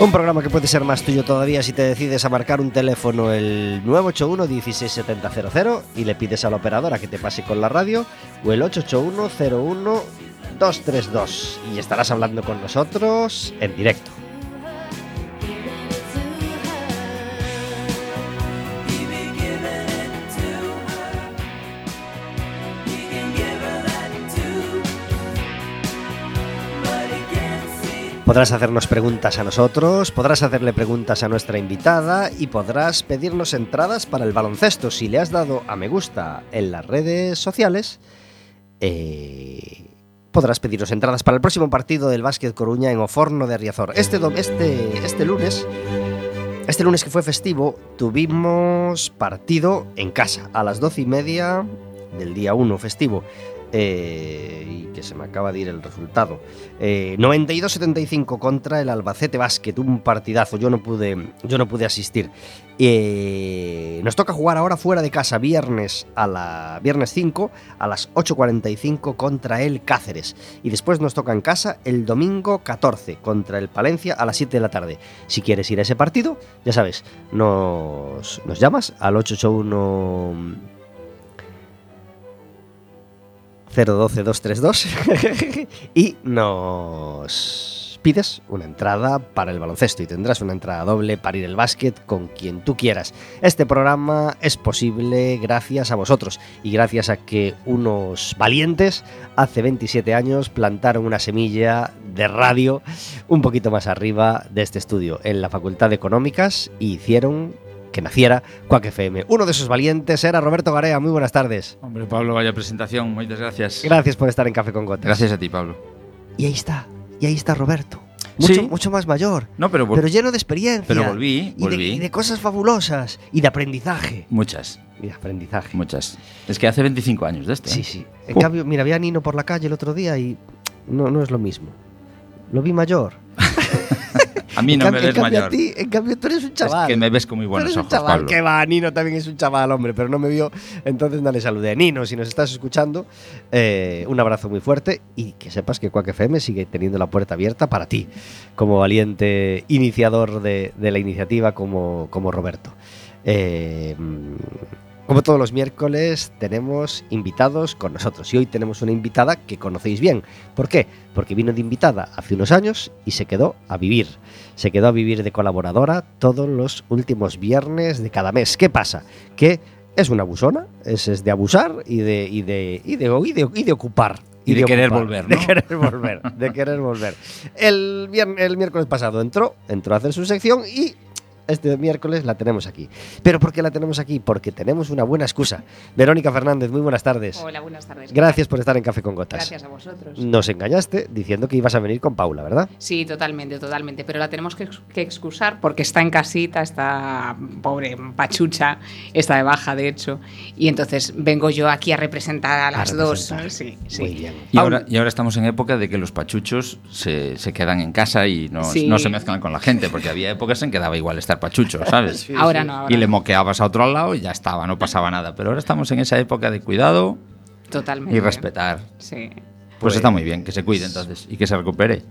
Un programa que puede ser más tuyo todavía si te decides a marcar un teléfono el 981 16700 y le pides a la operadora que te pase con la radio o el 881 01 232 y estarás hablando con nosotros en directo. Podrás hacernos preguntas a nosotros, podrás hacerle preguntas a nuestra invitada y podrás pedirnos entradas para el baloncesto. Si le has dado a me gusta en las redes sociales, eh, podrás pedirnos entradas para el próximo partido del Básquet Coruña en Oforno de Riazor. Este, este, este lunes, este lunes que fue festivo, tuvimos partido en casa a las doce y media del día 1 festivo. Eh, y que se me acaba de ir el resultado. 92-75 eh, contra el Albacete Basket, un partidazo. Yo no pude, yo no pude asistir. Eh, nos toca jugar ahora fuera de casa, viernes a la viernes 5 a las 8.45 contra el Cáceres. Y después nos toca en casa el domingo 14 contra el Palencia a las 7 de la tarde. Si quieres ir a ese partido, ya sabes, nos, nos llamas al 881 012232 y nos pides una entrada para el baloncesto y tendrás una entrada doble para ir al básquet con quien tú quieras. Este programa es posible gracias a vosotros y gracias a que unos valientes hace 27 años plantaron una semilla de radio un poquito más arriba de este estudio, en la Facultad de Económicas, y hicieron que naciera Quack FM. Uno de esos valientes era Roberto Garea. Muy buenas tardes. Hombre, Pablo, vaya presentación. Muchas gracias. Gracias por estar en Café con Gotas. Gracias a ti, Pablo. Y ahí está, y ahí está Roberto. Mucho, Sí. mucho más mayor, No, pero, pero lleno de experiencia. Pero volví, y de- volví. Y de, cosas fabulosas. Y de aprendizaje. muchas, Y de aprendizaje. muchas. Es que hace 25 años de esto. ¿eh? Sí, sí. En Uh. cambio, mira, vi a Nino por la calle el otro día y no, no es lo mismo. Lo vi mayor. A mí no me ves mayor. A ti, en cambio, tú eres un Es chaval. que me ves con muy Tú buenos eres un ojos, chaval. Pablo. Que va, Nino también es un chaval, hombre, pero no me vio, entonces no le saludé. Nino, si nos estás escuchando, eh, un abrazo muy fuerte y que sepas que Quack FM sigue teniendo la puerta abierta para ti, como valiente iniciador de, de la iniciativa, como, como Roberto. Eh, como todos los miércoles tenemos invitados con nosotros y hoy tenemos una invitada que conocéis bien. ¿Por qué? Porque vino de invitada hace unos años y se quedó a vivir. Se quedó a vivir de colaboradora todos los últimos viernes de cada mes. ¿Qué pasa? Que es una abusona, es, es de abusar y de, y de, y de, y de, y de ocupar. Y de querer ocupar, volver, De ¿no? querer volver, de querer volver. El, vier- el miércoles pasado entró, entró a hacer su sección y este miércoles la tenemos aquí. ¿Pero por qué la tenemos aquí? Porque tenemos una buena excusa. Verónica Fernández, muy buenas tardes. Hola, buenas tardes. Gracias por estar en Café con Gotas. Gracias a vosotros. Nos engañaste diciendo que ibas a venir con Paula, ¿verdad? Sí, totalmente, totalmente. Pero la tenemos que, ex- que excusar porque está en casita, está pobre pachucha, está de baja, de hecho. Y entonces vengo yo aquí a representar a las dos. representar. Sí, sí. Muy bien. Y ahora, y ahora estamos en época de que los pachuchos se, se quedan en casa y no, Sí. no se mezclan con la gente, porque había épocas en que daba igual estar pachucho, ¿sabes? ahora no, ahora Y le moqueabas a otro lado y ya estaba, no pasaba nada. Pero ahora estamos en esa época de cuidado Totalmente. y respetar. Sí. Pues, Pues- está muy bien, que se cuide entonces y que se recupere.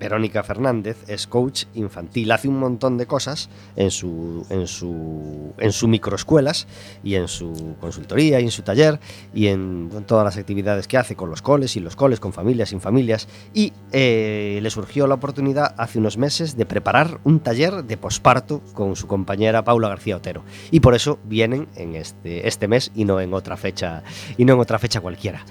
Verónica Fernández es coach infantil, hace un montón de cosas en su, en su, en su microescuelas y en su consultoría y en su taller y en, todas las actividades que hace con los coles y los coles, con familias, sin familias. Y eh, le surgió la oportunidad hace unos meses de preparar un taller de posparto con su compañera Paula García Otero. Y por eso vienen en este, este mes y no en otra fecha, y no en otra fecha cualquiera.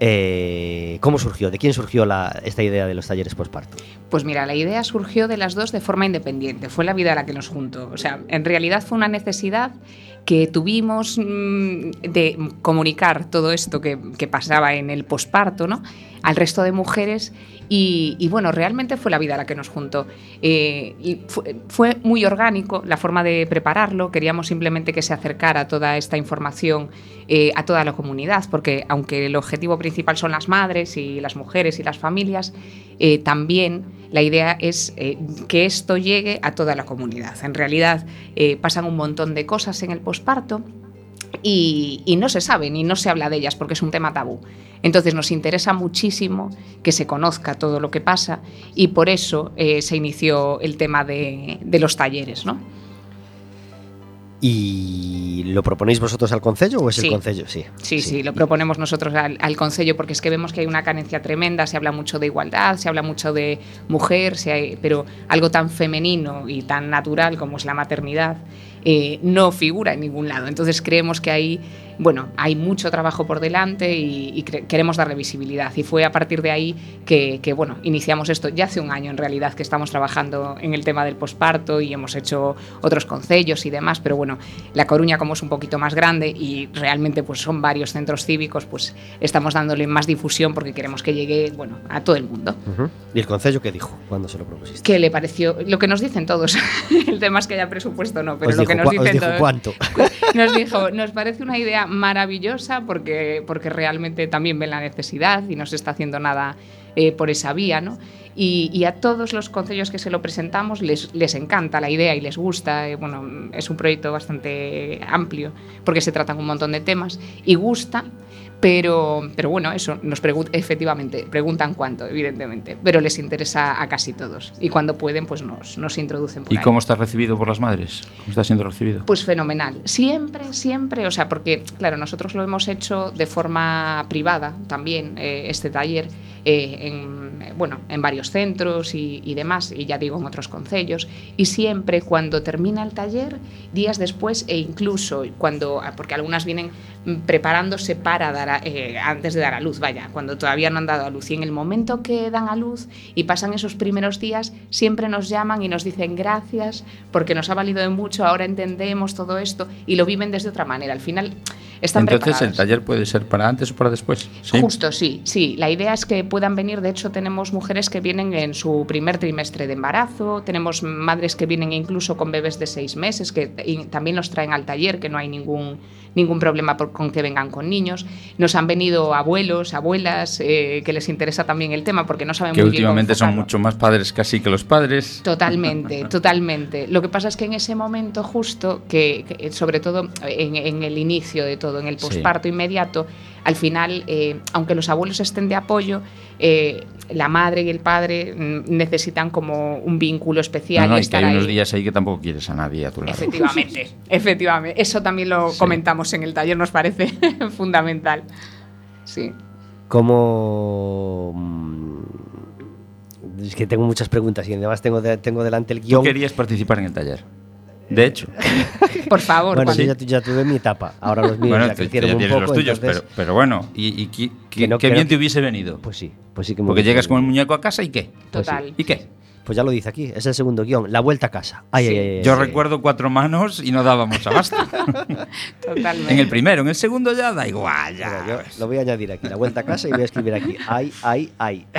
Eh, ¿Cómo surgió? ¿De quién surgió la- esta idea de los talleres posparto? Pues mira, la idea surgió de las dos de forma independiente. Fue la vida la que nos juntó. O sea, en realidad fue una necesidad que tuvimos mm, de comunicar todo esto que, pasaba en el posparto, ¿no? Al resto de mujeres. Y, bueno, realmente fue la vida la que nos juntó. Eh, y fue, fue muy orgánico la forma de prepararlo. Queríamos simplemente que se acercara toda esta información eh, a toda la comunidad, porque aunque el objetivo principal son las madres y las mujeres y las familias, eh, también la idea es eh, que esto llegue a toda la comunidad. En realidad eh, pasan un montón de cosas en el posparto y, no se saben y no se habla de ellas porque es un tema tabú. Entonces nos interesa muchísimo que se conozca todo lo que pasa y por eso se inició el tema de, de los talleres, ¿no? ¿Y lo proponéis vosotros al Concello o es Sí. el Concello? Sí. Sí, sí, lo proponemos nosotros al, al Concello porque es que vemos que hay una carencia tremenda, se habla mucho de igualdad, se habla mucho de mujer, se hay- pero algo tan femenino y tan natural como es la maternidad eh, no figura en ningún lado. Entonces creemos que ahí, bueno, hay mucho trabajo por delante y, queremos darle visibilidad. Y fue a partir de ahí que, que, bueno, iniciamos esto ya hace un año en realidad que estamos trabajando en el tema del posparto y hemos hecho otros concellos y demás, pero bueno, La Coruña como es un poquito más grande y realmente pues son varios centros cívicos, pues estamos dándole más difusión porque queremos que llegue, bueno, a todo el mundo. ¿Y el Concello qué dijo cuando se lo propusiste? ¿Qué le pareció? Lo que nos dicen todos. el tema es que haya presupuesto no, pero Os lo dijo que nos cua- os dicen dijo todos. cuánto. Nos dijo, nos parece una idea maravillosa porque, porque realmente también ven la necesidad y no se está haciendo nada eh, por esa vía, ¿no? Y, a todos los concellos que se lo presentamos les, les encanta la idea y les gusta. eh, bueno, es un proyecto bastante amplio porque se tratan un montón de temas y gusta. Pero, pero bueno, eso, nos pregun- efectivamente, preguntan cuánto, evidentemente, pero les interesa a casi todos. Y cuando pueden, pues nos, nos introducen por ¿Y ahí. cómo estás recibido por las madres? ¿Cómo está siendo recibido? Pues fenomenal. Siempre, siempre, o sea, porque, claro, nosotros lo hemos hecho de forma privada también, eh, este taller, eh, en, bueno, en varios centros y, y, demás, y ya digo en otros concellos, y siempre cuando termina el taller, días después e incluso cuando, porque algunas vienen preparándose para dar a, eh, antes de dar a luz, vaya, cuando todavía no han dado a luz, y en el momento que dan a luz y pasan esos primeros días, siempre nos llaman y nos dicen gracias porque nos ha valido de mucho, ahora entendemos todo esto y lo viven desde otra manera. Al final están Entonces el taller puede ser para antes o para después. ¿Sí? Justo, sí, sí. La idea es que puedan venir, de hecho tenemos mujeres que vienen en su primer trimestre de embarazo, tenemos madres que vienen incluso con bebés de seis meses, que también los traen al taller, que no hay ningún, ningún problema con que vengan con niños. Nos han venido abuelos, abuelas, eh, que les interesa también el tema porque no saben que muy bien. Que últimamente son mucho más padres casi que los padres. Totalmente, totalmente. Lo que pasa es que en ese momento justo, que, que sobre todo en, en el inicio de todo, todo en el posparto sí. inmediato, al final, eh, aunque los abuelos estén de apoyo, eh, la madre y el padre necesitan como un vínculo especial. No, no, y, y que hay ahí. unos días ahí que tampoco quieres a nadie a tu lado. Efectivamente, efectivamente. Eso también lo sí. comentamos en el taller, nos parece fundamental. Sí. Como es que tengo muchas preguntas y además tengo, de, tengo delante el guion. ¿Tú querías participar en el taller? De hecho. Por favor. Bueno, sí, ya, ya, tuve mi etapa. Ahora los míos bueno, ya te, crecieron ya un poco. los tuyos, entonces, pero, pero, bueno, ¿y, y qué, que no, qué que bien no, te hubiese venido? Pues sí, pues sí que me Porque llegas con el muñeco a casa y qué? Total. Pues sí. ¿Y qué? Pues ya lo dice aquí, es el segundo guion, la vuelta a casa. Ay, Sí. ay, ay, Yo ay, recuerdo cuatro manos y no dábamos abasto. Totalmente. en el primero, en el segundo ya da igual. Ya. Yo lo voy a añadir aquí, la vuelta a casa y voy a escribir aquí, ay, ay, ay.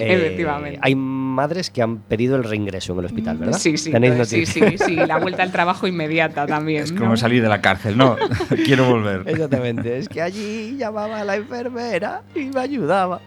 Efectivamente. Eh, hay madres que han pedido el reingreso en el hospital, ¿verdad? Sí, sí, ¿Tenéis sí, sí, sí, la vuelta al trabajo inmediata también. Es ¿no? como salir de la cárcel, ¿no? Quiero volver. Exactamente, es que allí llamaba a la enfermera y me ayudaba.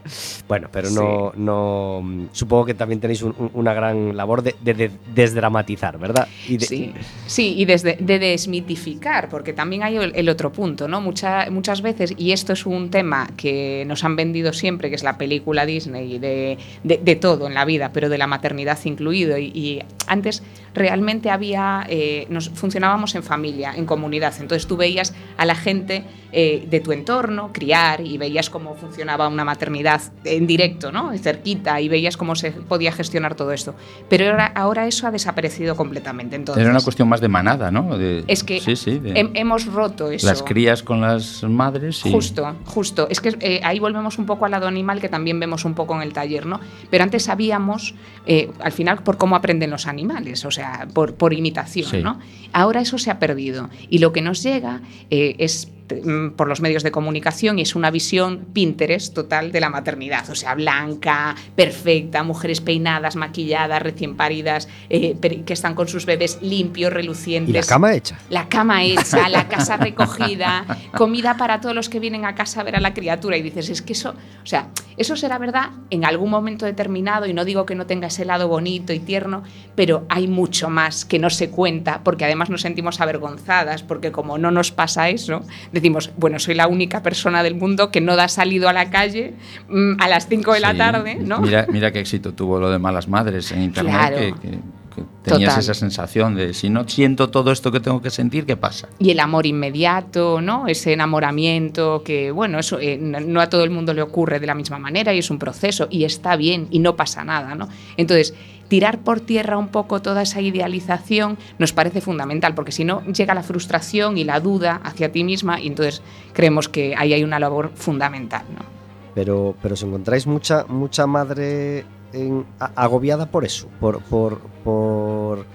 Bueno, pero no, no supongo que también tenéis un- un- una gran labor de, de- de desdramatizar, ¿verdad? Sí, sí, y desde, de desmitificar, porque también hay el, otro punto, ¿no? Mucha- muchas veces, y esto es un tema que nos han vendido siempre, que es la película Disney de, de, todo en la vida, pero de la maternidad incluido. Y, y antes realmente había, eh, nos funcionábamos en familia, en comunidad. Entonces tú veías a la gente eh, de tu entorno criar y veías cómo funcionaba una maternidad en directo, ¿no? Cerquita, y veías cómo se podía gestionar todo esto. Pero ahora, ahora eso ha desaparecido completamente. Entonces, Era una cuestión más de manada, ¿no? De- es que sí, sí, de- hem- hemos roto eso. las crías con las madres y Justo, justo. Es que eh, ahí volvemos un poco al lado animal que también vemos un poco en el taller, ¿no? Pero antes sabíamos, eh, al final, por cómo aprenden los animales, o sea, por, por imitación, Sí. ¿no? Ahora eso se ha perdido. Y lo que nos llega es por los medios de comunicación y es una visión Pinterest total de la maternidad, o sea, blanca, perfecta, mujeres peinadas, maquilladas, recién paridas, eh, que están con sus bebés limpios, relucientes. y la cama hecha. La cama hecha, la casa recogida, comida para todos los que vienen a casa a ver a la criatura y dices, es que eso, o sea, eso será verdad en algún momento determinado y no digo que no tenga ese lado bonito y tierno, pero hay mucho más que no se cuenta porque además nos sentimos avergonzadas porque como no nos pasa eso, decimos, bueno, soy la única persona del mundo que no da salido a la calle mm, a las 5 de la Sí. tarde, ¿no? Mira, mira qué éxito tuvo lo de Malas Madres en internet, Claro. que, que- que tenías Total. esa sensación de si no siento todo esto que tengo que sentir, ¿qué pasa? y el amor inmediato, ¿no? Ese enamoramiento que, bueno, eso eh, no no a todo el mundo le ocurre de la misma manera y es un proceso y está bien y no pasa nada, ¿no? Entonces, tirar por tierra un poco toda esa idealización nos parece fundamental, porque si no llega la frustración y la duda hacia ti misma y entonces creemos que ahí hay una labor fundamental, ¿no? Pero, pero os encontráis mucha, mucha madre agobiada por eso, por, por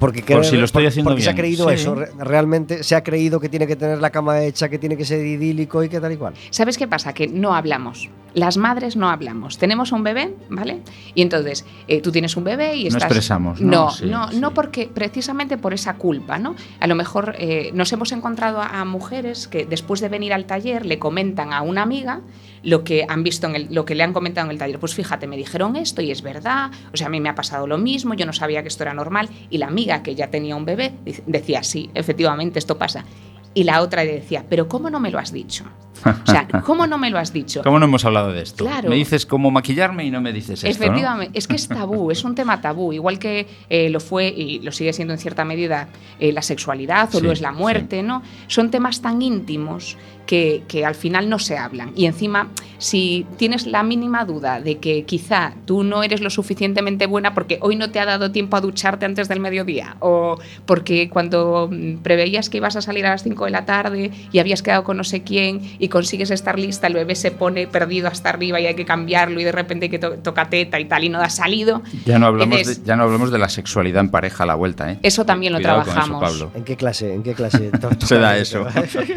porque Por cree- si lo estoy por- haciendo porque se ha creído Sí. eso, re- realmente se ha creído que tiene que tener la cama hecha, que tiene que ser idílico y que tal y cual. ¿Sabes qué pasa? Que no hablamos. Las madres no hablamos. Tenemos un bebé, ¿vale? Y entonces eh, tú tienes un bebé y No estás... expresamos, ¿no? No, Sí, no, sí. no porque precisamente por esa culpa, ¿no? A lo mejor eh, nos hemos encontrado a, a mujeres que después de venir al taller le comentan a una amiga lo que han visto en el, lo que le han comentado en el taller. Pues fíjate, me dijeron esto y es verdad. O sea, a mí me ha pasado lo mismo. Yo no sabía que esto era normal. Y la amiga que ya tenía un bebé decía sí, efectivamente esto pasa. Y la otra le decía, pero ¿cómo no me lo has dicho? O sea, ¿cómo no me lo has dicho? ¿Cómo no hemos hablado de esto? Claro. Me dices cómo maquillarme y no me dices esto, ¿no? Efectivamente, es que es tabú, es un tema tabú, igual que eh, lo fue y lo sigue siendo en cierta medida eh, la sexualidad o Sí, lo es la muerte, ¿no? Son temas tan íntimos que, que al final no se hablan. Y encima, si tienes la mínima duda de que quizá tú no eres lo suficientemente buena porque hoy no te ha dado tiempo a ducharte antes del mediodía, o porque cuando preveías que ibas a salir a las 5 de la tarde y habías quedado con no sé quién y consigues estar lista, el bebé se pone perdido hasta arriba y hay que cambiarlo y de repente hay que to- toca teta y tal y no ha salido. Ya no, hablamos Entonces, de, ya no hablamos de la sexualidad en pareja a la vuelta, ¿eh? Eso también lo Cuidado trabajamos. Pablo. ¿En qué clase? ¿En qué clase? Se da eso.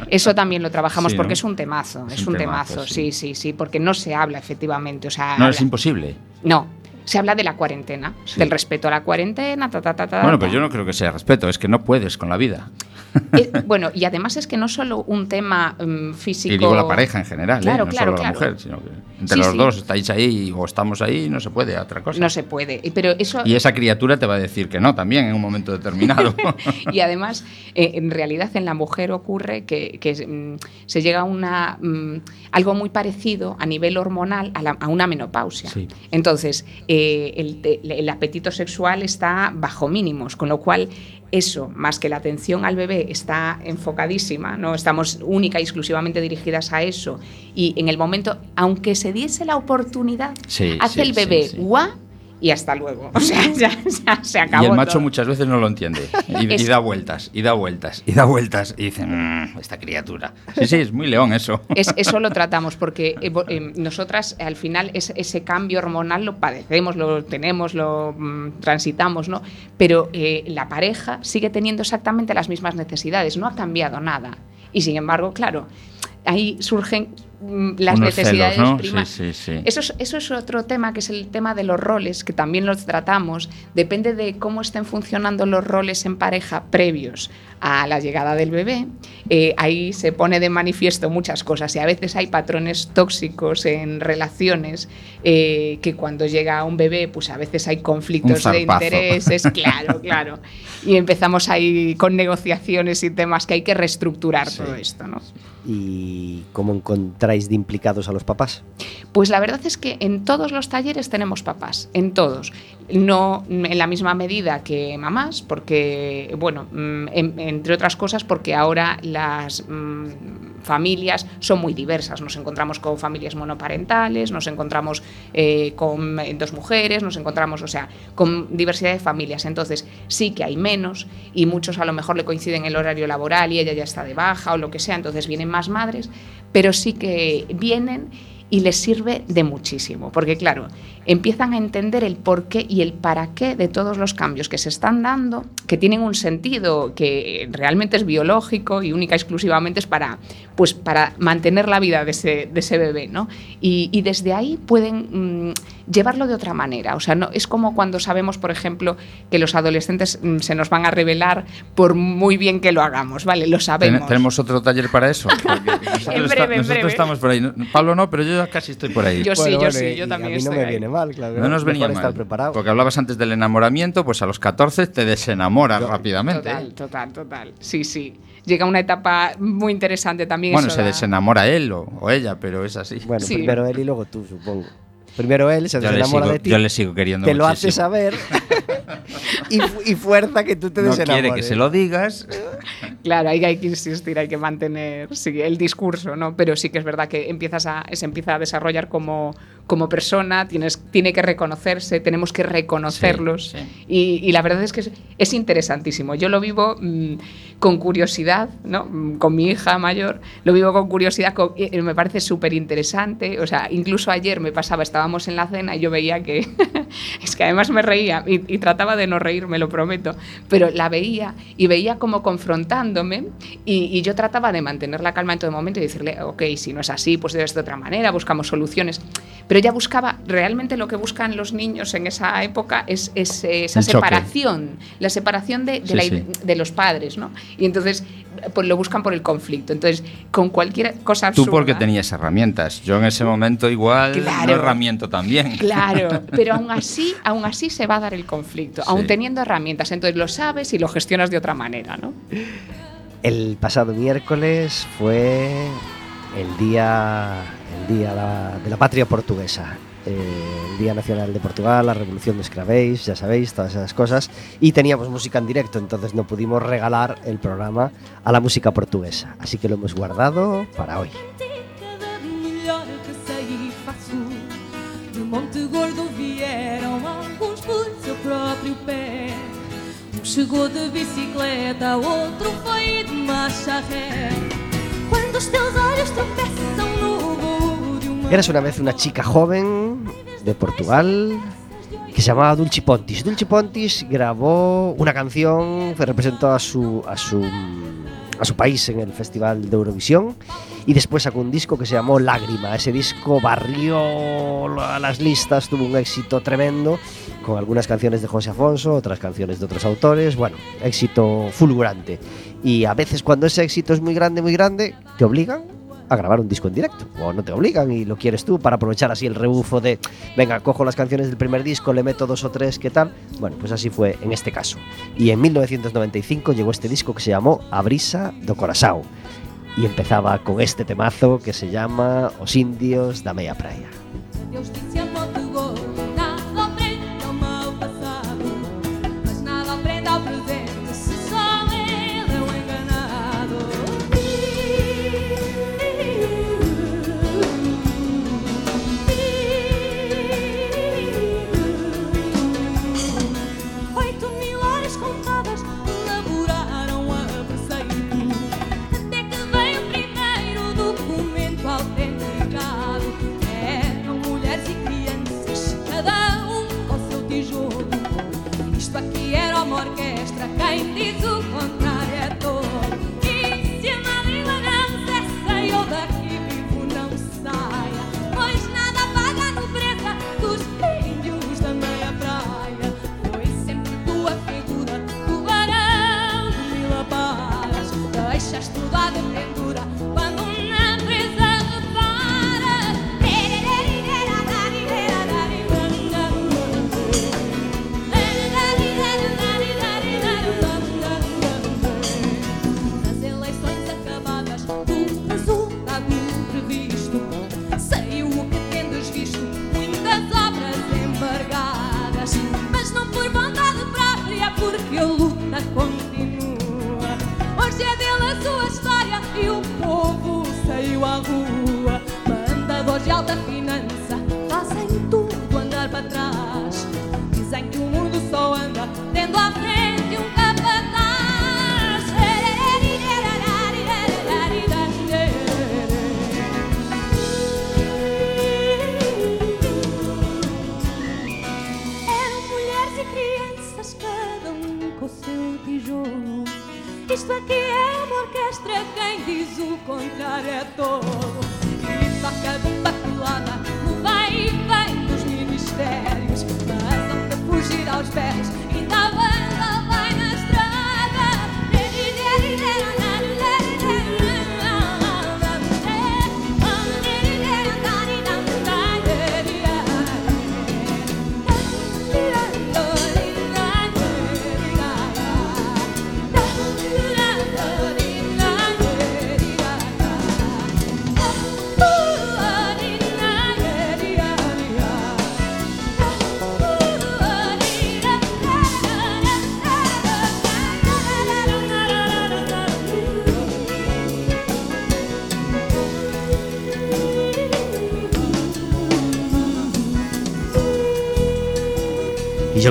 Eso también lo trabajamos Sí, porque es un temazo, es, Es un temazo, temazo, sí, sí. sí, sí, porque no se habla efectivamente, o sea, No, es imposible. no, se habla de la cuarentena, Sí. del respeto a la cuarentena, ta, ta, ta, ta, Bueno, pues yo no creo que sea respeto, es que no puedes con la vida. Eh, bueno, y además es que no solo un tema mm, físico. Y digo la pareja en general, ¿eh? Claro, no claro, solo la claro. mujer, sino que entre Sí, los sí. dos estáis ahí o estamos ahí, no se puede, otra cosa. No se puede, y- pero eso. Y esa criatura te va a decir que no también en un momento determinado. y además, eh, en realidad en la mujer ocurre que, que, mm, se llega a una, mm, algo muy parecido a nivel hormonal a, la- a una menopausia. Entonces, eh, el, apetito sexual está bajo mínimos, con lo cual eso, más que la atención al bebé, está enfocadísima, no estamos única y exclusivamente dirigidas a eso. Y en el momento, aunque se diese la oportunidad, Sí, hace sí, el bebé sí, sí. Y hasta luego. O sea, ya, ya se acabó. y el macho todo. muchas veces no lo entiende. Y, da vueltas, y da vueltas, y da vueltas. Y dice, "Mm, esta criatura. Sí, sí, es muy león eso. Es- eso lo tratamos porque eh, eh, nosotras al final es- ese cambio hormonal lo padecemos, lo tenemos, lo mm, transitamos, ¿no? Pero eh, la pareja sigue teniendo exactamente las mismas necesidades, no ha cambiado nada. Y sin embargo, claro, ahí surgen mm, las Unos necesidades celos, ¿no? primas. Sí, sí, sí. Eso es, eso es otro tema, que es el tema de los roles, que también los tratamos. Depende de cómo estén funcionando los roles en pareja previos a la llegada del bebé. eh, ahí se pone de manifiesto muchas cosas y a veces hay patrones tóxicos en relaciones eh, que cuando llega un bebé, pues a veces hay conflictos de intereses, claro, claro. Y empezamos ahí con negociaciones y temas que hay que reestructurar todo esto, ¿no? ¿Y cómo encontráis de implicados a los papás? Pues la verdad es que en todos los talleres tenemos papás, en todos. No en la misma medida que mamás, porque, bueno, mm, en- entre otras cosas, porque ahora las mm, familias son muy diversas. Nos encontramos con familias monoparentales, nos encontramos eh, con eh, dos mujeres, nos encontramos, o sea, con diversidad de familias. Entonces, sí que hay menos y muchos a lo mejor le coinciden el horario laboral y ella ya está de baja o lo que sea, entonces vienen más madres, pero sí que vienen y les sirve de muchísimo, porque claro, empiezan a entender el porqué y el para qué de todos los cambios que se están dando, que tienen un sentido que realmente es biológico y única y exclusivamente es para, pues, para mantener la vida de ese, de ese bebé, ¿no? Y, y desde ahí pueden mm, llevarlo de otra manera, o sea, no, es como cuando sabemos, por ejemplo, que los adolescentes mm, se nos van a revelar por muy bien que lo hagamos, ¿vale? Lo Ten- sabemos. Tenemos otro taller para eso. porque nosotros, En breve, esta- en nosotros breve. estamos por ahí. Pablo no, pero yo ya casi estoy por ahí. Yo sí, yo sí, yo también A mí no estoy me ahí. viene mal, claro. no nos venía mal. preparado. Porque hablabas antes del enamoramiento, pues a los 14 te desenamoras rápidamente. Total, total, total. Sí, sí. Llega una etapa muy interesante también. Bueno, eso se da- desenamora él o, o ella, pero es así. Bueno, Sí. primero él y luego tú, supongo. Primero él se yo, desenamora sigo, de ti. yo le sigo queriendo te lo hace saber y fuerza que tú te No desenamores. quiere que se lo digas. Claro, ahí hay que insistir, hay que mantener sí, el discurso, ¿no? Pero sí que es verdad que empiezas a, se empieza a desarrollar como, como persona, tienes, tiene que reconocerse, tenemos que reconocerlos. Sí, sí. Y, y la verdad es que es, es interesantísimo. Yo lo vivo mm, con curiosidad, ¿no? Mm, Con mi hija mayor, lo vivo con curiosidad, con- y- me parece súper interesante. O sea, incluso ayer me pasaba, estábamos en la cena y yo veía que, es que además me reía y, y trataba de no reírme, lo prometo, pero la veía y veía como y, y yo trataba de mantener la calma en todo momento y decirle, ok, si no es así, pues debe ser de otra manera, buscamos soluciones. Pero ella buscaba, realmente lo que buscan los niños en esa época es, es, esa El choque. separación, la separación de, de Sí, la- sí. de los padres, ¿no? Y entonces, pues lo buscan por el conflicto. Entonces, con cualquier cosa absurda. Tú porque tenías herramientas. Yo en ese momento igual Claro. no herramiento también. Claro, pero aún así, aún así se va a dar el conflicto, aún Sí. teniendo herramientas. Entonces lo sabes y lo gestionas de otra manera, ¿no? El pasado miércoles fue el día, el día de la patria portuguesa. eh, el Día Nacional de Portugal, la Revolución de Escravéis, ya sabéis, todas esas cosas. Y teníamos música en directo, entonces no pudimos regalar el programa a la música portuguesa. Así que lo hemos guardado para hoy. Chegou de bicicleta, outro foi de marcha ré Quando teus olhos tropeçam no voo de uma Eras una vez una chica joven de Portugal que se llamaba Dulce Pontis. Dulce Pontis grabó una canción que representó a su, a su, a su país en el Festival de Eurovisión y después sacó un disco que se llamó Lágrima. Ese disco barrió las listas, tuvo un éxito tremendo con algunas canciones de José Afonso, otras canciones de otros autores, bueno, éxito fulgurante. Y a veces cuando ese éxito es muy grande, muy grande, te obligan a grabar un disco en directo. O no te obligan y lo quieres tú para aprovechar así el rebufo de, venga, cojo las canciones del primer disco, le meto dos o tres, ¿qué tal? Bueno, pues así fue en este caso. Y en 1995 llegó este disco que se llamó A Brisa do Corazao. Y empezaba con este temazo que se llama Os Indios da Meia Praia. I'm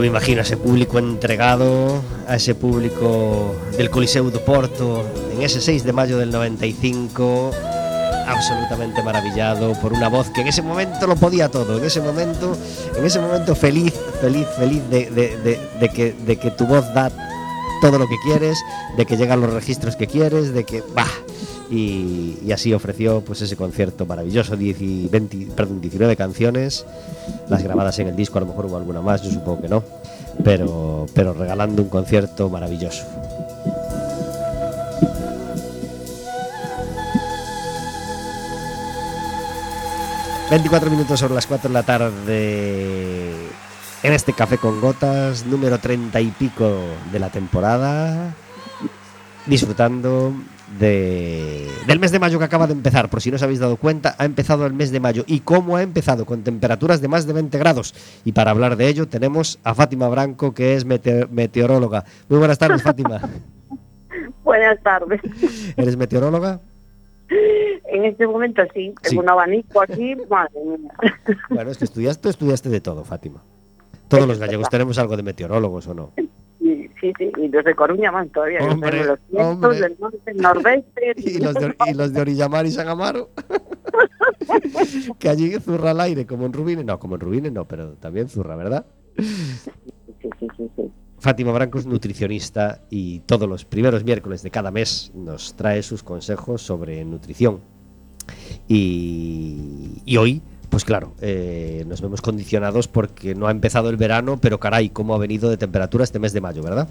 me imagino a ese público entregado, a ese público del Coliseu do Porto, en ese 6 de mayo del 95, absolutamente maravillado por una voz que en ese momento lo podía todo, en ese momento, en ese momento feliz, feliz, feliz de, de- de- de que, de que tu voz da todo lo que quieres, de que llegan los registros que quieres, de que bah, y, así ofreció pues ese concierto maravilloso, 10 y 20, perdón, 19 canciones, las grabadas en el disco, a lo mejor hubo alguna más, yo supongo que no, pero, pero regalando un concierto maravilloso. ...24 minutos sobre las 4 de la tarde... ...en este Café con Gotas... ...número 30 y pico de la temporada... disfrutando de, del mes de mayo que acaba de empezar. Por si no os habéis dado cuenta, ha empezado el mes de mayo. ¿Y cómo ha empezado? Con temperaturas de más de 20 grados. Y para hablar de ello tenemos a Fátima Branco, que es mete- meteoróloga. Muy buenas tardes, Fátima. Buenas tardes. ¿Eres meteoróloga? En este momento sí, Sí. tengo un abanico aquí, madre mía. Bueno, es que estudiaste, estudiaste de todo, Fátima. Todos los gallegos tenemos algo de meteorólogos, ¿o no? Sí, sí, y los de Coruña más todavía, Hombre, los vientos del norte, el nordeste. Y los de, y los de Orillamar y San Amaro. que allí zurra al aire, como en Rubines. No, como en Rubines no, pero también zurra, ¿verdad? Sí, sí, sí, sí. Fátima Branco es nutricionista y todos los primeros miércoles de cada mes nos trae sus consejos sobre nutrición. Y, y hoy, pues claro, eh, nos vemos condicionados porque no ha empezado el verano, pero caray, cómo ha venido de temperatura este mes de mayo, ¿verdad?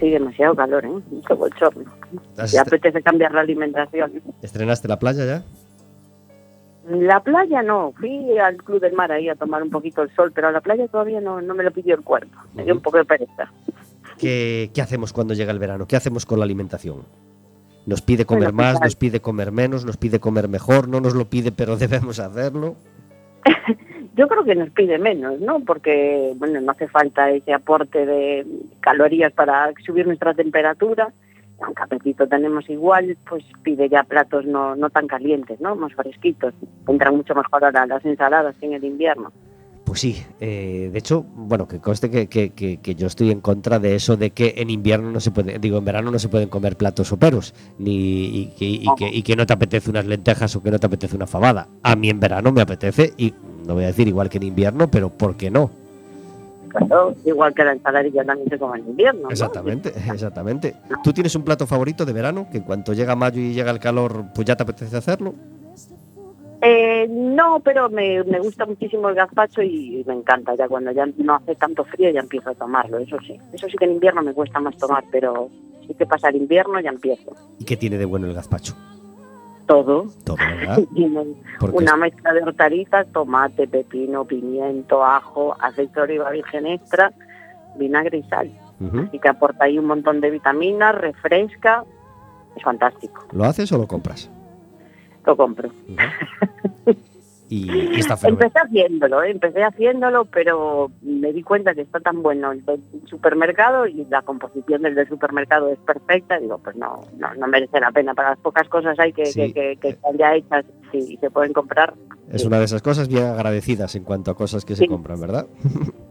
Sí, demasiado calor, ¿eh? Mucho bochorno. ¿Has Ya apetece cambiar la alimentación. ¿Estrenaste la playa ya? La playa no, fui al Club del Mar ahí a tomar un poquito el sol, pero a la playa todavía no, no me lo pidió el cuerpo. Me dio un poco de pereza. ¿Qué, qué hacemos cuando llega el verano? ¿Qué hacemos con la alimentación? ¿Nos pide comer más? ¿Nos pide comer menos? ¿Nos pide comer mejor? ¿No nos lo pide, pero debemos hacerlo? Yo creo que nos pide menos, ¿no? Porque, bueno, no hace falta ese aporte de calorías para subir nuestra temperatura. Aunque apetito tenemos igual, pues pide ya platos no, no tan calientes, ¿no? Más fresquitos. Entran mucho mejor ahora las ensaladas que en el invierno. Pues sí, eh, de hecho, bueno, que conste que, que- que- que yo estoy en contra de eso de que en invierno no se puede, digo, en verano no se pueden comer platos soperos, ni y que, y que, y que no te apetece unas lentejas o que no te apetece una fabada. A mí en verano me apetece, y no voy a decir igual que en invierno, pero ¿por qué no? Claro, igual que la ensaladilla también se come en invierno. ¿no? Exactamente, exactamente. ¿Tú tienes un plato favorito de verano que en cuanto llega mayo y llega el calor, pues ya te apetece hacerlo? Eh, no, pero me, me gusta muchísimo el gazpacho y me encanta. Ya cuando ya no hace tanto frío ya empiezo a tomarlo, eso sí. Eso sí que en invierno me cuesta más tomar, pero sí que pasa el invierno ya empiezo. ¿Y qué tiene de bueno el gazpacho? Todo. Todo, una mezcla de hortalizas, tomate, pepino, pimiento, ajo, aceite de oliva virgen extra, vinagre y sal. Ujú. Y que aporta ahí un montón de vitaminas, refresca. Es fantástico. ¿Lo haces o lo compras? Lo compro. Y, está. Empecé haciéndolo, ¿eh? empecé haciéndolo, pero me di cuenta que está tan bueno el del supermercado y la composición del del supermercado es perfecta. Digo, pues no, no, no merece la pena. Para las pocas cosas hay que, Sí. que, que- que están ya hechas sí, y se pueden comprar. Es una de esas cosas bien agradecidas en cuanto a cosas que se compran, ¿verdad?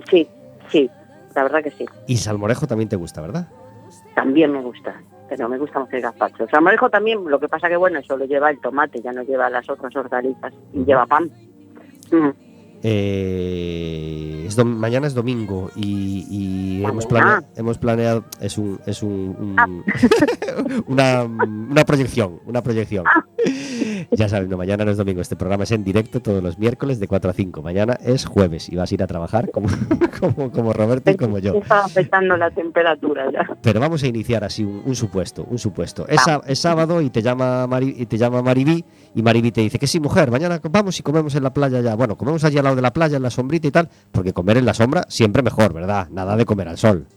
Sí, sí, la verdad que sí. Y salmorejo también te gusta, ¿verdad? También me gusta, pero me gusta más el gazpacho. El salmorejo también, lo que pasa que bueno, solo lleva el tomate, ya no lleva las otras hortalizas y lleva pan. Mm. Eh, es dom- mañana es domingo y, y hemos, planea- hemos planeado es un es un, un- Ah. una, una proyección una proyección ya sabes no mañana no es domingo este programa es en directo todos los miércoles de 4 a 5 mañana es jueves y vas a ir a trabajar como como, como Roberto y como yo Está afectando la temperatura ya. pero vamos a iniciar así un, un supuesto, un supuesto. Es sábado y te llama Mari, y te llama Maribí y Maribí te dice que sí, mujer, mañana vamos y comemos en la playa ya. Bueno, comemos allí al lado de la playa, en la sombrita y tal, porque comer en la sombra siempre mejor, ¿verdad? Nada de comer al sol.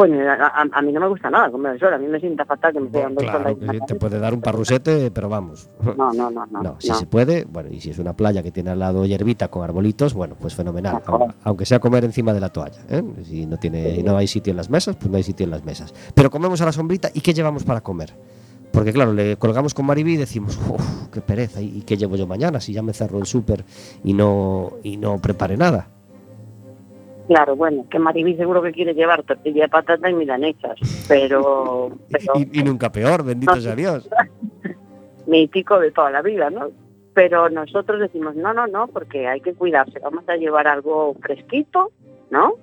Pues a, a- a mí no me gusta nada comer el sol, a mí me sienta fatal que me esté dando el sol claro, ahí la sí, te puede dar un parrusete, pero vamos. No, no, no, no. No, si no. se puede, bueno, y si es una playa que tiene al lado hierbita con arbolitos, bueno, pues fenomenal. Aunque, aunque sea comer encima de la toalla. ¿eh? Si no tiene, no hay sitio en las mesas, pues no hay sitio en las mesas. Pero comemos a la sombrita y ¿qué llevamos para comer? Porque claro, le colgamos con Maribí y decimos, uff, qué pereza, ¿y qué llevo yo mañana si ya me cerro el súper y no, y no prepare nada? Claro, bueno, que Maribí seguro que quiere llevar tortilla de patata y milanesas, pero, pero Y, y nunca peor, bendito No. sea Dios. mítico de toda la vida, ¿no? Pero nosotros decimos, no, no, no, porque hay que cuidarse, vamos a llevar algo fresquito, ¿no?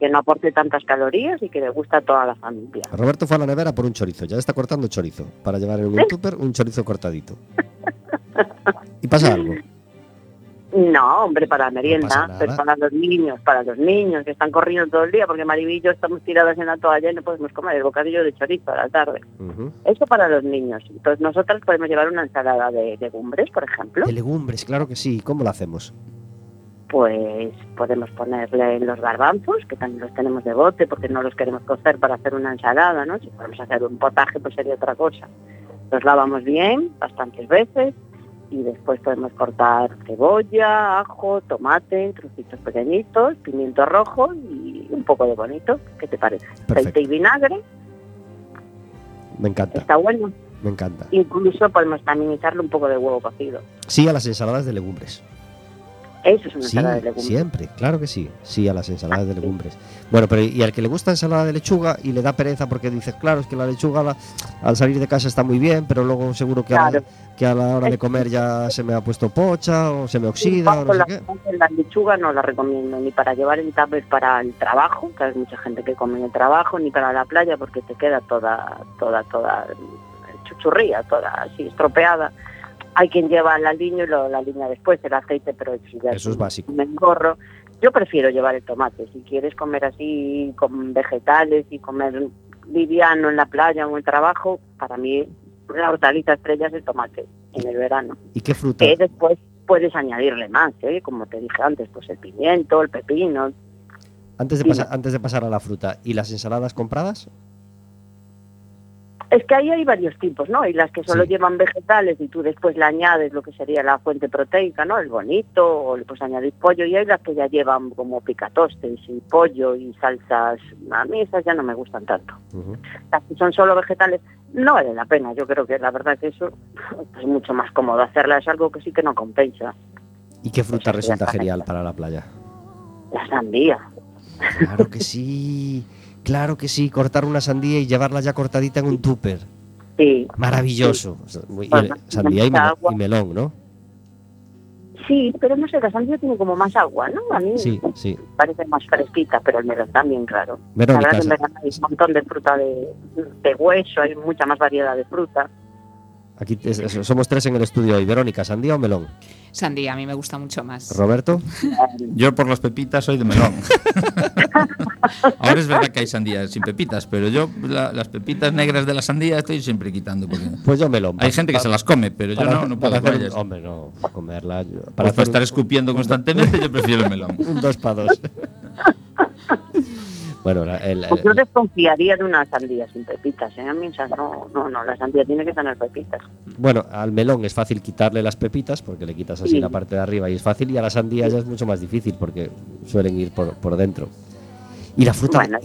Que no aporte tantas calorías y que le gusta a toda la familia. Roberto fue a la nevera por un chorizo, ya está cortando chorizo, para llevar en un súper un chorizo cortadito. ¿Y pasa algo? No, hombre, para la merienda, pero para los niños, para los niños que están corriendo todo el día, porque Maribí y yo estamos tiradas en la toalla y no podemos comer el bocadillo de chorizo a la tarde. Eso para los niños. Entonces nosotras podemos llevar una ensalada de legumbres, por ejemplo. De legumbres, claro que sí. ¿Cómo lo hacemos? pues podemos ponerle los garbanzos, que también los tenemos de bote porque no los queremos cocer para hacer una ensalada, ¿no? Si podemos hacer un potaje, pues sería otra cosa. Los lavamos bien, bastantes veces, y después podemos cortar cebolla, ajo, tomate, en trocitos pequeñitos, pimiento rojo y un poco de bonito. ¿Qué te parece? Perfecto. Aceite y vinagre, Me encanta, está bueno. me encanta. Incluso podemos también echarle un poco de huevo cocido. Sí a las ensaladas de legumbres. Eso es una Sí, ensalada de legumbres. siempre, claro que sí. Sí a las ensaladas de legumbres. Bueno, pero y al que le gusta ensalada de lechuga y le da pereza porque dices, claro, es que la lechuga la- al salir de casa está muy bien, pero luego seguro que, a, la, Claro. que a la hora de comer ya se me ha puesto pocha o se me oxida o no Con sé la, qué. la lechuga no la recomiendo ni para llevar en tupper para el trabajo, que hay mucha gente que come en el trabajo, ni para la playa porque te queda toda, toda, toda chuchurría, toda así estropeada. Hay quien lleva la línea y lo, la línea después, el aceite, pero si ya Eso es básico. un engorro. Yo prefiero llevar el tomate. Si quieres comer así con vegetales y comer liviano en la playa o en el trabajo, para mí la hortaliza estrella es el tomate en el verano ¿Y qué fruta? que después puedes añadirle más, ¿eh? como te dije antes, pues el pimiento, el pepino. Antes de, pasar, antes de pasar a la fruta, ¿y las ensaladas compradas? Es que ahí hay varios tipos, ¿no? Y las que solo Sí. llevan vegetales y tú después le añades lo que sería la fuente proteica, ¿no? El bonito, o le puedes añadir pollo, y hay las que ya llevan como picatostes y pollo y salsas. A mí esas ya no me gustan tanto. Las que son solo vegetales no vale la pena. Yo creo que la verdad que eso es mucho más cómodo hacerla, es algo que sí que no compensa. ¿Y qué fruta Pues resulta genial para la playa? La sandía. Claro que sí, claro que sí. Cortar una sandía y llevarla ya cortadita en un tupper. Sí. Maravilloso. Y, sandía y, melón, ¿no? Sí, pero no sé, la sandía tiene como más agua, ¿no? A mí Sí, sí. parece más fresquita, pero el melón también, claro. Verónica, la verdad que en sa- verano hay un montón de fruta de, de hueso, hay mucha más variedad de fruta. Aquí es- es- somos tres en el estudio hoy. Verónica, ¿sandía o melón? Sandía, a mí me gusta mucho más. ¿Roberto? Yo por las pepitas soy de melón. Ahora es verdad que hay sandías sin pepitas, pero yo la- las pepitas negras de la sandía estoy siempre quitando. Porque Pues yo melón. hay gente que se las come, pero yo no, no puedo hacer- ellas. Hombre, no, comerla. yo- Pues Para hacer estar un- escupiendo constantemente, yo prefiero el melón. un dos para dos. Bueno, la- el- Pues yo desconfiaría de una sandía sin pepitas, ¿eh? A mí esas no, no, no, la sandía tiene que tener pepitas. bueno, al melón es fácil quitarle las pepitas porque le quitas así Sí. la parte de arriba y es fácil. Y a la sandía ya es mucho más difícil porque suelen ir por, por dentro. Y la fruta. Bueno,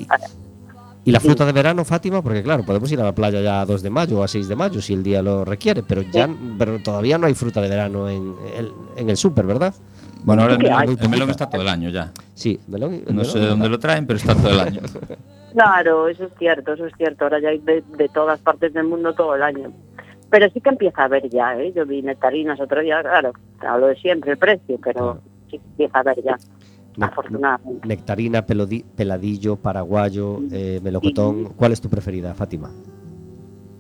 y- la Sí. fruta de verano, Fátima, porque claro, podemos ir a la playa ya a 2 de mayo o a 6 de mayo si el día lo requiere, pero ya pero todavía no hay fruta de verano en el, en el súper, ¿verdad? Bueno, ahora el ¿Qué melón, hay? el melón está todo el año ya. Sí, melón. el No sé de dónde lo traen, pero está todo el año. Claro, eso es cierto, eso es cierto. Ahora ya hay de, de todas partes del mundo todo el año. Pero sí que empieza a haber ya, ¿eh? Yo vi nectarinas otro día, claro, hablo de siempre el precio, pero Claro. sí que empieza a haber ya, Ne- afortunadamente. Nectarina, pelodi- peladillo, paraguayo, eh, melocotón. ¿Cuál es tu preferida, Fátima?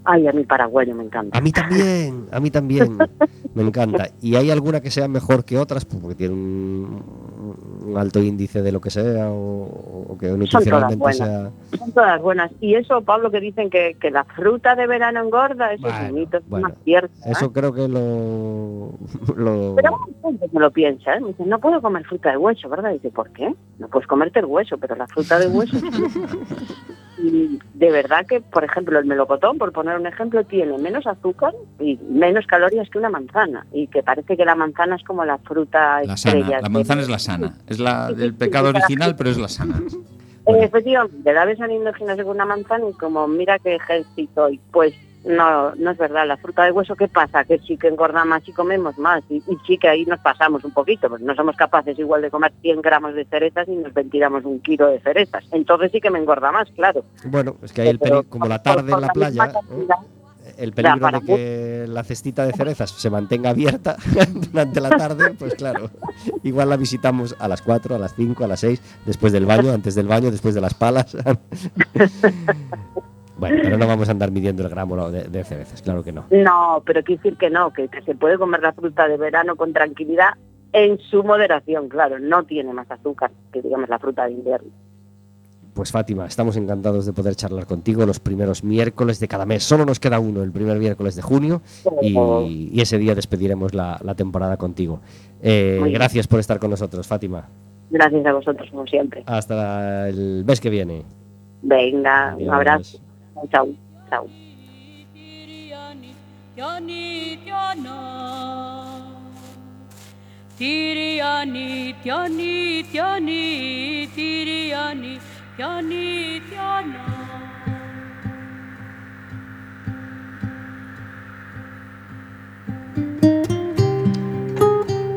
Ay, a mi paraguayo me encanta. A mí también, a mí también. Me encanta. ¿Y hay alguna que sea mejor que otras? Pues porque tiene un, un alto índice de lo que sea o, o que nutricionalmente buenas. sea. Son todas buenas. Y eso, Pablo, que dicen que, que la fruta de verano engorda, eso es un mito, es más cierto. ¿eh? Eso creo que lo. lo Pero gente que lo piensa, ¿eh? Me dice, no puedo comer fruta de hueso, ¿verdad? Y dice, ¿por qué? No puedes comerte el hueso, pero la fruta de hueso... y de verdad que, por ejemplo, el melocotón, por poner un ejemplo, tiene menos azúcar y menos calorías que una manzana. Y que parece que la manzana es como la fruta La estrella. sana, la manzana es la sana. Es la del pecado original, pero es la sana. Eh, Efectivamente, la ves saliendo al gimnasio con una manzana y como, mira qué ejército hoy. Pues no, no es verdad. La fruta de hueso, ¿qué pasa? Que sí que engorda más y comemos más. Y, y sí que ahí nos pasamos un poquito, porque no somos capaces igual de comer 100 gramos de cerezas y nos ventilamos un kilo de cerezas. Entonces sí que me engorda más, claro. Bueno, es que hay el Pero como la tarde en la la playa, el peligro de que la cestita de cerezas se mantenga abierta durante la tarde, pues claro, igual la visitamos a las 4, a las 5, a las 6, después del baño, antes del baño, después de las palas. bueno, pero no vamos a andar midiendo el gramo de, de cerezas, claro que no. No, pero quiero decir que no, que, que se puede comer la fruta de verano con tranquilidad en su moderación, claro. No tiene más azúcar que, digamos, la fruta de invierno. pues Fátima, estamos encantados de poder charlar contigo los primeros miércoles de cada mes. Solo nos queda uno, el primer miércoles de junio, y, y ese día despediremos la, la temporada contigo. Eh, gracias por estar con nosotros, Fátima. Gracias a vosotros, como siempre. Hasta el mes que viene. Venga, un Adiós. abrazo. Saúl. Saúl. Tiriani, Tiani, Tiani, Tiriani, Tiani, Tiana. thank you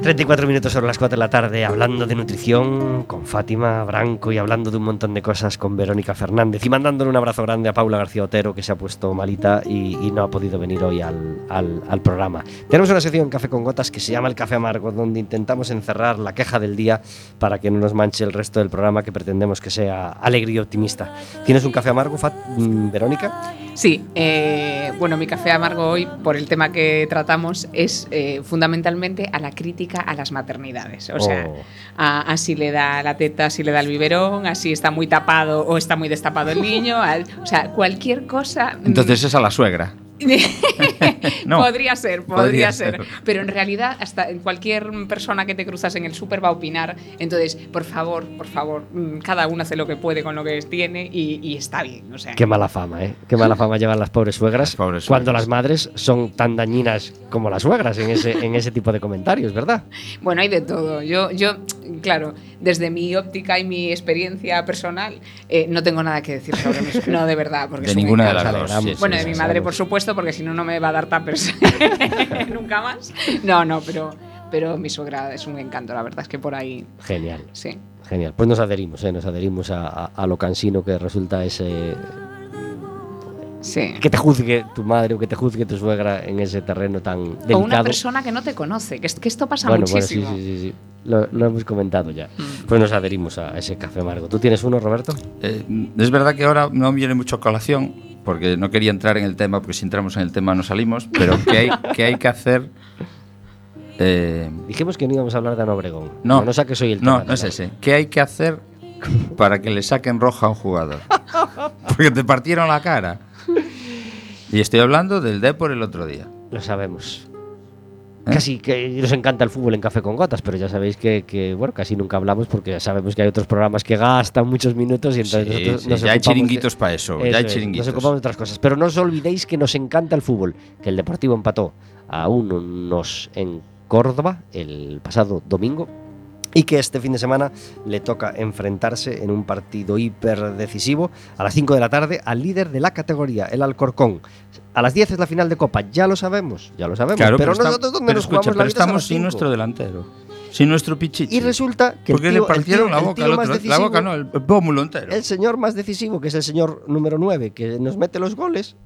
34 minutos sobre las 4 de la tarde hablando de nutrición con Fátima Branco y hablando de un montón de cosas con Verónica Fernández y mandándole un abrazo grande a Paula García Otero que se ha puesto malita y, no ha podido venir hoy al, programa. Tenemos una sección Café con Gotas que se llama El Café Amargo donde intentamos encerrar la queja del día para que no nos manche el resto del programa que pretendemos que sea alegre y optimista. ¿Tienes un café amargo, mm, Verónica? Sí, eh, bueno, mi café amargo hoy, por el tema que tratamos, es eh, fundamentalmente a la crítica a las maternidades. O sea, Oh. a, a si le da la teta, si le da el biberón, a si está muy tapado o está muy destapado el niño, al- o sea, cualquier cosa. mm, Entonces es a la suegra. No. podría ser, podría, Podría ser. ser. Pero en realidad, hasta cualquier persona que te cruzas en el súper va a opinar. Entonces, por favor, por favor, mm, cada uno hace lo que puede con lo que tiene y, y está bien. O sea, Qué mala fama, ¿eh? Qué mala fama llevan las pobres suegras Las pobres cuando suegras. las madres son tan dañinas como las suegras en ese, en ese tipo de comentarios, ¿verdad? Bueno, hay de todo. Yo, yo, claro, desde mi óptica y mi experiencia personal, eh, no tengo nada que decir sobre eso. No, de verdad, porque De ninguna de las dos. sí, Bueno, sí, de mi sí. madre, por supuesto, porque si no, no me va a dar tapers nunca más. No, no, pero, pero mi suegra es un encanto, la verdad es que por ahí, Genial, sí. genial. Pues nos adherimos, ¿eh? Nos adherimos a, a- a lo cansino que resulta ese... Sí. Que te juzgue tu madre o que te juzgue tu suegra en ese terreno tan delicado. O una persona que no te conoce, que, es- que esto pasa bueno, bueno, sí, muchísimo. sí, sí, sí. Lo, lo hemos comentado ya. Mm. Pues nos adherimos a ese café amargo. ¿Tú tienes uno, Roberto? Eh, es verdad que ahora no viene mucho a colación, porque no quería entrar en el tema, porque si entramos en el tema no salimos, pero ¿qué hay, qué hay que hacer? Eh, Dijimos que no íbamos a hablar de Ana Obregón. no, no saques hoy el no, tema. no es Ana. ese. ¿Qué hay que hacer para que le saquen roja a un jugador? Porque te partieron la cara. Y estoy hablando del Depor el otro día. Lo sabemos. Casi que nos encanta el fútbol en Café con Gotas, pero ya sabéis que, que, bueno, casi nunca hablamos porque sabemos que hay otros programas que gastan muchos minutos y entonces Sí, nosotros sí, nos ya hay chiringuitos para eso, ya hay chiringuitos. Nos ocupamos de otras cosas. Pero no os olvidéis que nos encanta el fútbol, que el Deportivo empató a unos en Córdoba el pasado domingo y que este fin de semana le toca enfrentarse en un partido hiper decisivo a las 5 de la tarde al líder de la categoría, el Alcorcón. A las 10 es la final de Copa, ya lo sabemos, ya lo sabemos. Claro, pero, está- nosotros pero nos escucha, jugamos la pero vida estamos sin 5. nuestro delantero, sin nuestro pichichi. Y resulta que el tío- le partieron el tío- la boca al otro. La decisivo- boca no, el pómulo entero. El señor más decisivo, que es el señor número 9, que nos mete los goles,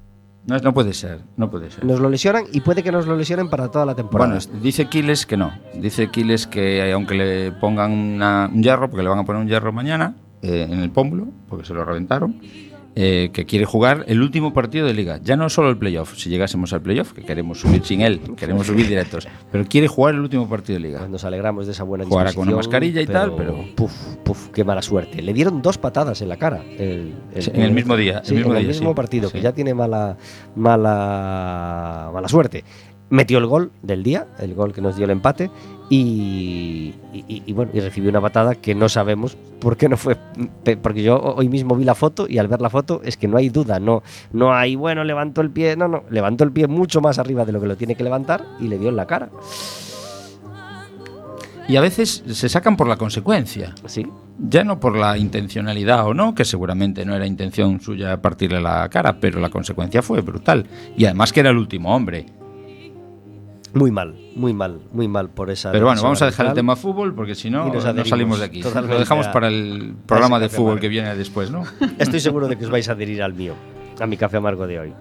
No, no puede ser, no puede ser. nos lo lesionan y puede que nos lo lesionen para toda la temporada. Bueno, dice Quiles que no. Dice Quiles que aunque le pongan una- un hierro, porque le van a poner un hierro mañana eh, en el pómulo, porque se lo reventaron, eh, que quiere jugar el último partido de liga. Ya no solo el playoff, si llegásemos al playoff, que queremos subir sin él, queremos subir directos, pero quiere jugar el último partido de liga. Nos alegramos de esa buena Jugará con una mascarilla y tal, pero- Puf, puf, qué mala suerte. Le dieron dos patadas en la cara. el- Sí, en el mismo día, Sí, el mismo en el día, mismo sí. partido, que ya tiene mala, mala, mala suerte. Metió el gol del día, el gol que nos dio el empate, y, y- y, bueno, y recibió una patada que no sabemos por qué no fue. Porque yo hoy mismo vi la foto y al ver la foto es que no hay duda, no, no hay, bueno, levantó el pie, no, no, levantó el pie mucho más arriba de lo que lo tiene que levantar y le dio en la cara. Y a veces se sacan por la consecuencia. Sí, Ya no por la intencionalidad o no, que seguramente no era intención suya partirle la cara, pero la consecuencia fue brutal. Y además que era el último hombre. Muy mal, muy mal, muy mal por esa. Pero bueno, vamos a dejar el tema fútbol porque si no, no salimos de aquí. Lo dejamos para el programa de fútbol amargo. que viene después, ¿no? Estoy seguro de que os vais a adherir al mío, a mi café amargo de hoy.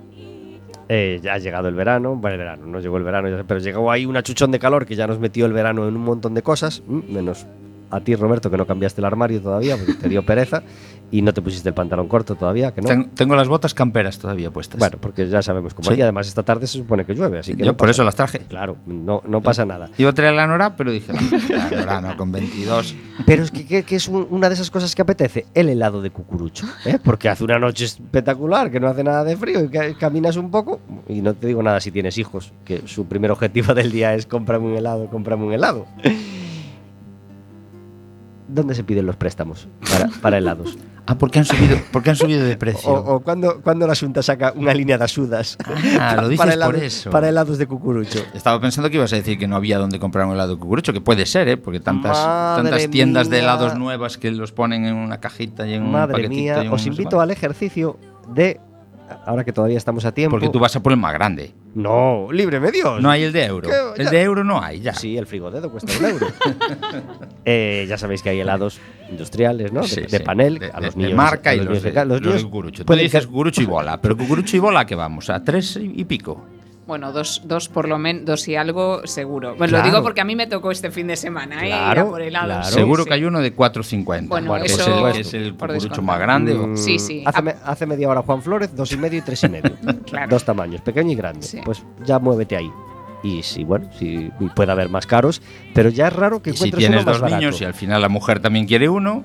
Eh, ya ha llegado el verano, bueno, el verano, no llegó el verano, pero llegó ahí una chuchón de calor que ya nos metió el verano en un montón de cosas, mm, menos a ti, Roberto, que no cambiaste el armario todavía porque te dio pereza y no te pusiste el pantalón corto todavía, que no. Ten- tengo las botas camperas todavía puestas. Bueno, porque ya sabemos cómo Sí. y además esta tarde se supone que llueve, así que yo no por eso las traje. Claro, no, no pasa nada. Iba a traer la Nora, pero dije, no, la Nora no, con 22. Pero es que, que- que es un- una de esas cosas que apetece, el helado de cucurucho, ¿eh? porque hace una noche espectacular, que no hace nada de frío y que caminas un poco, y no te digo nada si tienes hijos, que su primer objetivo del día es cómprame un helado, cómprame un helado. ¿Dónde se piden los préstamos para, para helados? Ah, ¿por qué han subido, por qué han subido de precio? O, o cuando, cuando la Junta saca una línea de asudas Ah, lo dices para, por helados, eso. para helados de cucurucho. Estaba pensando que ibas a decir que no había donde comprar un helado de cucurucho, que puede ser, ¿eh? Porque tantas, Madre tantas tiendas de helados nuevas que los ponen en una cajita y en un Madre paquetito. mía, y os invito al ejercicio de, ahora que todavía estamos a tiempo... Porque tú vas a por el más grande. No, líbreme Dios. No hay el de euro. ¿Qué? El Ya- de euro no hay, ya. Sí, el frigodedo cuesta un euro. Eh, ya sabéis que hay helados industriales, ¿no? De, Sí, de panel, De- a de- los de niños. marca a y los los de, los los de niños cucurucho. Tú dices cucurucho y bola, pero cucurucho y bola que vamos, a tres y pico. Bueno, dos, dos por lo menos, dos y algo seguro. Pues Claro. lo digo porque a mí me tocó este fin de semana, ¿eh? Claro. Seguro Sí, que hay uno de 4.50. Bueno, es eso el, es el por cucurucho descontado. más grande. Mm, Sí, sí. Hace, me- hace media hora Juan Flores, dos y medio y tres y medio. Claro. Dos tamaños, pequeño y grande. Sí. Pues ya muévete ahí. Y sí, bueno, sí, y puede haber más caros, pero ya es raro que Y si encuentres tienes uno más dos barato. niños y al final la mujer también quiere uno,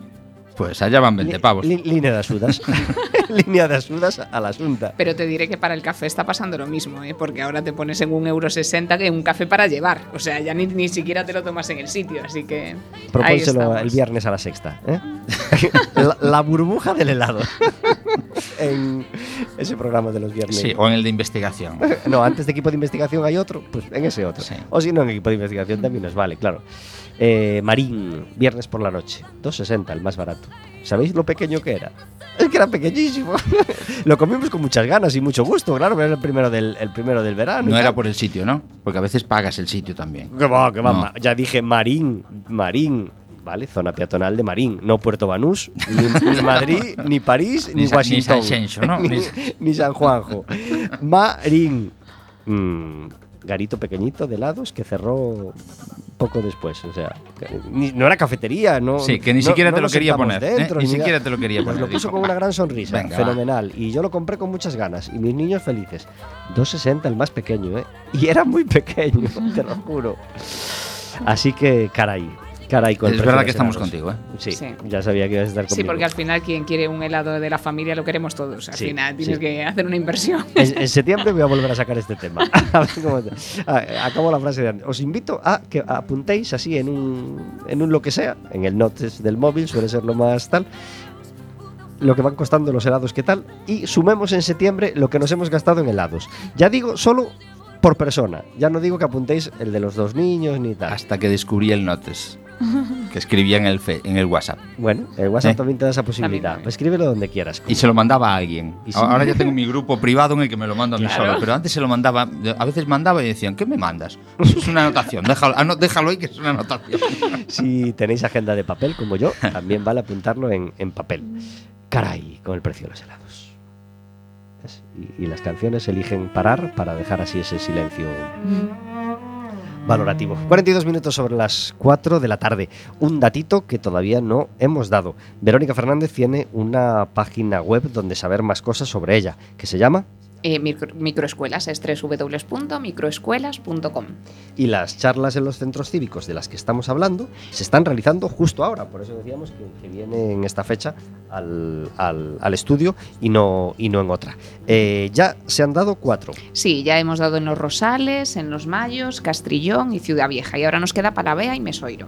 pues allá van 20 Li- pavos. li- línea de asudas. línea de asudas a la asunta. Pero te diré que para el café está pasando lo mismo, ¿eh? porque ahora te pones en un euro sesenta que un café para llevar. O sea, ya ni, ni siquiera te lo tomas en el sitio, así que. Propónselo el viernes a la sexta. ¿eh? la, la burbuja del helado. en ese programa de los viernes. Sí, o en el de investigación. No, antes de equipo de investigación hay otro, pues en ese otro. Sí. O si no, en equipo de investigación también nos vale, claro. Eh, Marín, viernes por la noche, 2.60, el más barato. ¿Sabéis lo pequeño que era? Es que era pequeñísimo. lo comimos con muchas ganas y mucho gusto, claro, pero era el primero del, el primero del verano. No era por el sitio, ¿no? Porque a veces pagas el sitio también. Que va, que va. No. Ya dije Marín, Marín. Vale, zona peatonal de Marín, no Puerto Banús, ni, ni Madrid, ni París, ni, Ni Sa- ni Washington. San ¿no? ni San Juanjo. Marín. Mm, garito pequeñito de helados que cerró poco después. O sea, ni- no era cafetería, no. Sí, que ni no- siquiera no te lo quería poner, ¿eh? Ni siquiera te lo quería Pues poner, lo puso con una gran sonrisa, Venga, va. fenomenal. Y yo lo compré con muchas ganas. Y mis niños felices. 2.60 el más pequeño, ¿eh? Y era muy pequeño, te lo juro. Así que, caray. Caray, con el Es verdad que estamos helados. contigo, ¿eh? Sí, Sí. ya sabía que ibas a estar conmigo. Sí, porque al final quien quiere un helado de la familia lo queremos todos. Al Sí, final tienes sí. que hacer una inversión. En, en septiembre voy a volver a sacar este tema. A ver cómo te- acabo la frase de antes. Os invito a que apuntéis así en un, en un lo que sea, en el notes del móvil, suele ser lo más tal, lo que van costando los helados, qué tal, y sumemos en septiembre lo que nos hemos gastado en helados. Ya digo, solo por persona. Ya no digo que apuntéis el de los dos niños ni tal. Hasta que descubrí el Notes. Que escribía en el, fe- en el WhatsApp. Bueno, el Whatsap Eh. también te da esa posibilidad. También. Escríbelo donde quieras. Y se lo mandaba a alguien. Y sí. Ahora ya tengo mi grupo privado en el que me lo mando a mí Claro. solo. Pero antes se lo mandaba. A veces mandaba y decían, ¿qué me mandas? Eso es una anotación. Déjalo, ah, no, déjalo ahí que es una anotación. Si tenéis agenda de papel como yo, también vale apuntarlo en, en papel. Caray, con el precio de los helados. Y, y las canciones eligen parar para dejar así ese silencio valorativo. 42 minutos sobre las 4 de la tarde. Un datito que todavía no hemos dado. Verónica Fernández tiene una página web donde saber más cosas sobre ella, que se llama Eh, micro- microescuelas es www.microescuelas.com. y las charlas en los centros cívicos de las que estamos hablando se están realizando justo ahora. Por eso decíamos que, que viene en esta fecha al, al- al estudio y no, y no en otra. Eh, ya se han dado cuatro. Sí, ya hemos dado en Los Rosales, en Los Mayos, Castrillón y Ciudad Vieja. Y ahora nos queda Palavea y Mesoiro.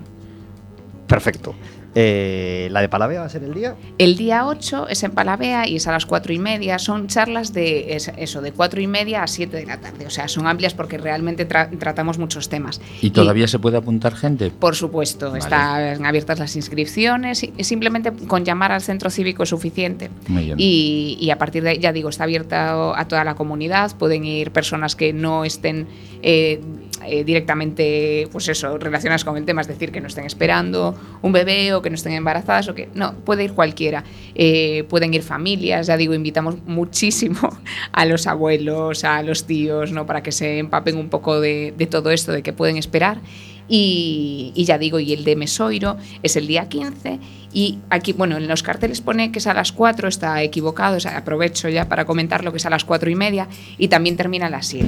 Perfecto. Eh, la de Palavea va a ser el día. El día 8 es en Palavea y es a las 4 y media. Son charlas de es- eso, de 4 y media a 7 de la tarde. O sea, son amplias porque realmente tra- tratamos muchos temas. ¿Y todavía se puede apuntar gente? Por supuesto, Vale. están abiertas las inscripciones y y simplemente con llamar al centro cívico es suficiente. Muy bien. Y, y a partir de ahí, ya digo, está abierta a toda la comunidad, pueden ir personas que no estén eh, eh, directamente, pues eso, relacionadas con el tema, es decir, que no estén esperando un bebé o que no estén embarazadas o que no, puede ir cualquiera. Eh, pueden ir familias, ya digo, invitamos muchísimo a los abuelos, a los tíos, ¿no? Para que se empapen un poco de, todo esto, de que pueden esperar. Y, ya digo, y el de Mesoiro es el día 15. Y aquí, bueno, en los carteles pone que es a las 4, está equivocado, o sea, aprovecho ya para comentar lo que es a las 4 y media y también termina a las 7.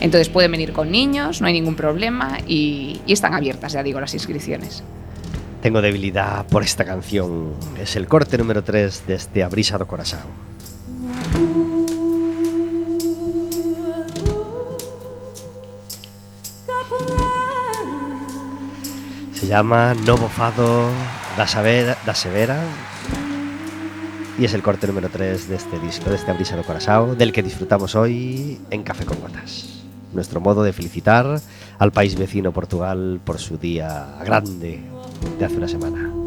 Entonces pueden venir con niños, no hay ningún problema y están abiertas, ya digo, las inscripciones. Tengo debilidad por esta canción. Es el corte número 3 de este Abrisa do Corazao. Se llama Novo Fado da, Severa y es el corte número 3 de este disco, de este Abrisa do Corazao, del que disfrutamos hoy en Café con Gotas. Nuestro modo de felicitar al país vecino Portugal por su día grande de hace una semana.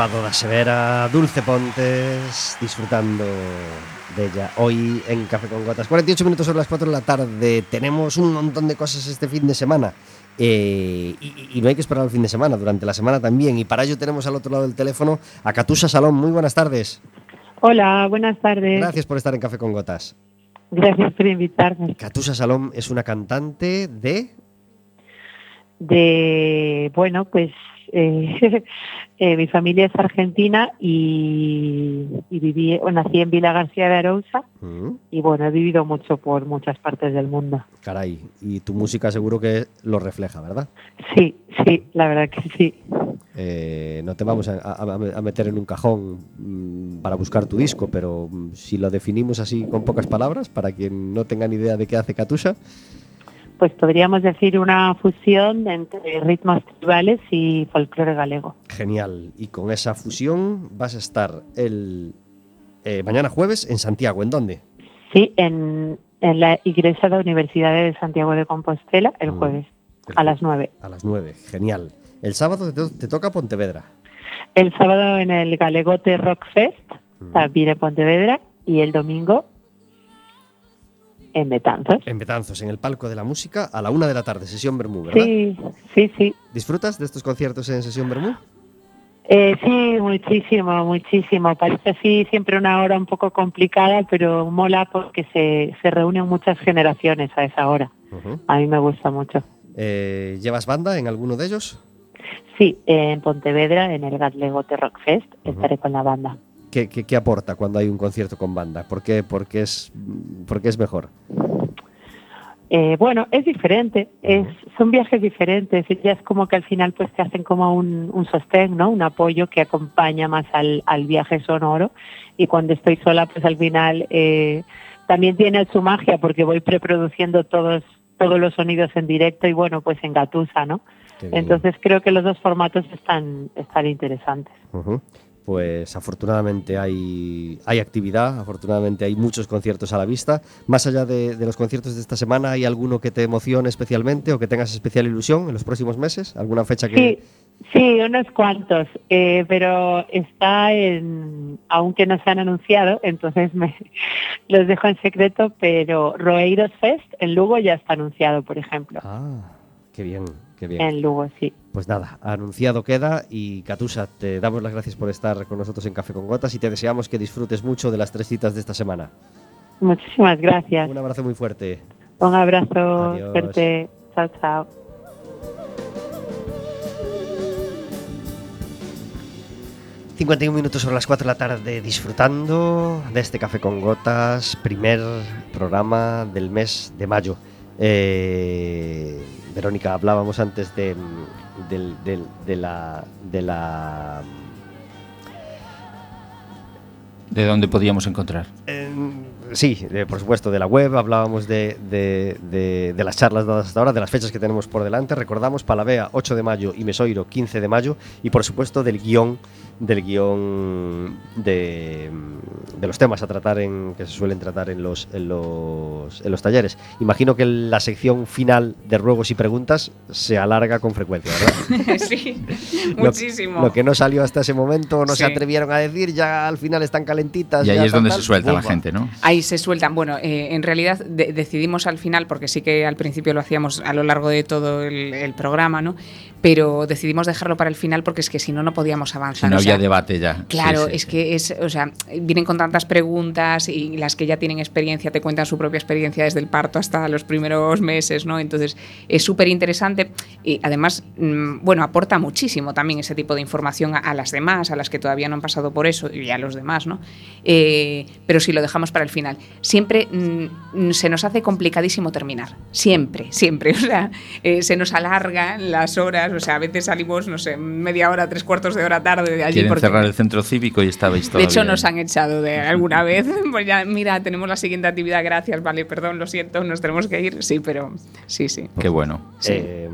Fado da Severa, Dulce Pontes, disfrutando de ella hoy en Café con Gotas. 48 minutos sobre las 4 de la tarde. Tenemos un montón de cosas este fin de semana. Eh, y, y no hay que esperar al fin de semana, durante la semana también. Y para ello tenemos al otro lado del teléfono a Catusa Salón. Muy buenas tardes. Hola, buenas tardes. Gracias por estar en Café con Gotas. Gracias por invitarme. Catusa Salón es una cantante de... De, bueno, pues eh, eh, mi familia es argentina y, y viví, nací en Vila García de Arousa Mm, y bueno, he vivido mucho por muchas partes del mundo. caray, y tu música seguro que lo refleja, ¿verdad? Sí, sí, la verdad que sí. Eh, no te vamos a, a- a meter en un cajón mm, para buscar tu disco, pero mm, si lo definimos así con pocas palabras, para quien no tenga ni idea de qué hace Catusa, Pues podríamos decir una fusión entre ritmos tribales y folclore galego. genial. Y con esa fusión vas a estar el eh, mañana jueves en Santiago. ¿En dónde? Sí, en, en la Iglesia de la Universidad de Santiago de Compostela el Mm. jueves a las 9. A las 9. Genial. El sábado te, to- te toca Pontevedra. El sábado en el Galegote Rock Fest, también en Pontevedra, y el domingo en Betanzos. En Betanzos, en el palco de la música, a la una de la tarde, sesión Bermú, ¿verdad? Sí, sí, sí. ¿Disfrutas de estos conciertos en sesión Bermú? Eh, sí, muchísimo, muchísimo. Parece así siempre una hora un poco complicada, pero mola porque se, se reúnen muchas generaciones a esa hora. A mí me gusta mucho. Eh, ¿Llevas banda en alguno de ellos? Sí, en Pontevedra, en el Galegote Rock Fest, estaré con la banda. ¿Qué, qué, qué aporta cuando hay un concierto con banda? ¿Por qué, por qué es, por qué es mejor? Eh, bueno, es diferente, es, son viajes diferentes ya es como que al final pues te hacen como un, un sostén, ¿no? Un apoyo que acompaña más al, al viaje sonoro y cuando estoy sola pues al final eh, también tiene su magia porque voy preproduciendo todos todos los sonidos en directo y bueno pues en Gatusa, ¿no? Entonces creo que los dos formatos están, están interesantes. Ujú. Pues afortunadamente hay, hay actividad, afortunadamente hay muchos conciertos a la vista. Más allá de, de los conciertos de esta semana, ¿hay alguno que te emocione especialmente o que tengas especial ilusión en los próximos meses? ¿Alguna fecha que...? Sí, sí, unos cuantos, eh, pero está en, aunque no se han anunciado, entonces me los dejo en secreto, pero Roeiros Fest en Lugo ya está anunciado, por ejemplo. Ah, qué bien, qué bien. En Lugo, sí. Pues nada, anunciado queda y Catusa, te damos las gracias por estar con nosotros en Café con Gotas y te deseamos que disfrutes mucho de las tres citas de esta semana. Muchísimas gracias. Un abrazo muy fuerte. Un abrazo, Adiós. suerte. Chao, chao. 51 minutos sobre las 4 de la tarde disfrutando de este Café con Gotas, primer programa del mes de mayo. Eh, Verónica, hablábamos antes de, del- de la... De la ¿De dónde podíamos encontrar? Eh, sí, por supuesto, de la web, hablábamos de, de- de- de las charlas dadas hasta ahora, de las fechas que tenemos por delante. Recordamos Palavea 8 de mayo y Mesoiro 15 de mayo y por supuesto del guion del guion de, de los temas a tratar en que se suelen tratar en los, en los en los talleres. Imagino que la sección final de ruegos y preguntas se alarga con frecuencia, ¿verdad? sí, Lo- muchísimo. Lo, que no salió hasta ese momento, no se atrevieron a decir, ya al final están calentitas. Y ahí ya es donde tal, se suelta la gente, ¿no? Ahí se sueltan. Bueno, eh, en realidad de- decidimos al final, porque sí que al principio lo hacíamos a lo largo de todo el, el programa, ¿no? Pero decidimos dejarlo para el final porque es que si no, no podíamos Si avanzar. no o sea, había debate ya. Claro, Sí, sí, es sí. que es, o sea, vienen con tantas preguntas y las que ya tienen experiencia te cuentan su propia experiencia desde el parto hasta los primeros meses, ¿no? Entonces es súper interesante y además, mm, bueno, aporta muchísimo también ese tipo de información a, a las demás, a las que todavía no han pasado por eso y a los demás, ¿no? Eh, pero si lo dejamos para el final, siempre mm, se nos hace complicadísimo terminar, siempre, siempre, o sea, eh, se nos alargan las horas, o sea, a veces salimos, no sé, media hora, tres cuartos de hora tarde de allí. Quieren porque- cerrar el centro cívico y estabais de todavía. hecho, nos han echado de alguna vez. Pues ya, mira, tenemos la siguiente actividad, gracias, vale, perdón, lo siento, nos tenemos que ir. Sí, pero sí, sí. Qué bueno. Sí. Eh,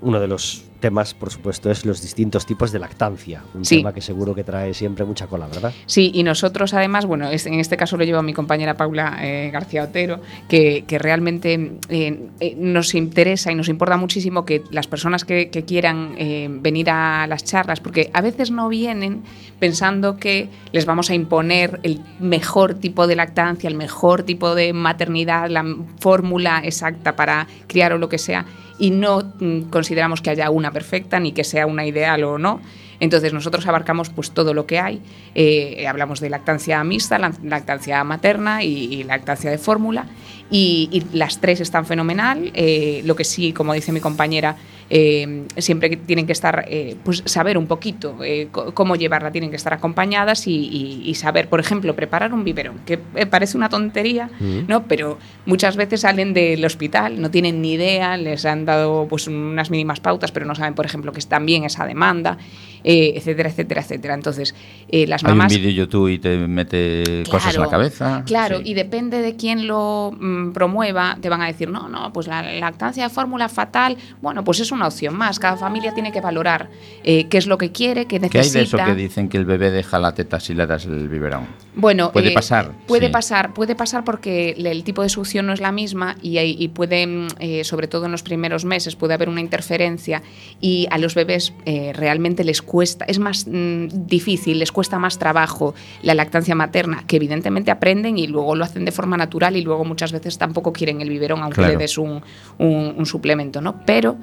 uno de los temas, por supuesto, es los distintos tipos de lactancia. Un Sí. tema que seguro que trae siempre mucha cola, ¿verdad? Sí, y nosotros además, bueno, en este caso lo lleva mi compañera Paula eh, García Otero, que, que realmente eh, eh, nos interesa y nos importa muchísimo que las personas que, que quieran eh, venir a las charlas, porque a veces no vienen pensando que les vamos a imponer el mejor tipo de lactancia, el mejor tipo de maternidad, la fórmula exacta para criar o lo que sea, y no mm, consideramos que haya una perfecta ni que sea una ideal o no. Entonces nosotros abarcamos pues todo lo que hay. Eh, hablamos de lactancia mixta, la- lactancia materna y, lactancia de fórmula. Y, y las tres están fenomenal. Eh, lo que sí, como dice mi compañera, eh, siempre que tienen que estar, eh, pues saber un poquito eh, cómo llevarla, tienen que estar acompañadas y, y- y saber, por ejemplo, preparar un biberón, que parece una tontería, ¿no? Pero muchas veces salen del hospital, no tienen ni idea, les han dado pues unas mínimas pautas, pero no saben, por ejemplo, que bien esa demanda, eh, etcétera, etcétera, etcétera. Entonces, eh, las Hay un mamás... vídeo YouTube y te mete cosas en la cabeza. Claro, Sí. y depende de quién lo mm, promueva, te van a decir, no, no, pues la lactancia de fórmula fatal, bueno, pues es una opción más. Cada familia tiene que valorar eh, qué es lo que quiere, qué ¿Qué hay necesita. de eso que dicen que el bebé deja la teta si le das el biberón? Bueno, Puede eh, pasar, Puede sí. pasar, puede pasar porque el tipo de succión no es la misma y, y puede, mm, eh, sobre todo en los primeros meses, puede haber una interferencia y a los bebés eh, realmente les cuesta, es más mm, difícil, les cuesta más trabajo la lactancia materna, que evidentemente aprenden y luego lo hacen de forma natural y luego muchas veces tampoco quieren el biberón aunque Claro. le des un, un- un suplemento, ¿no? Pero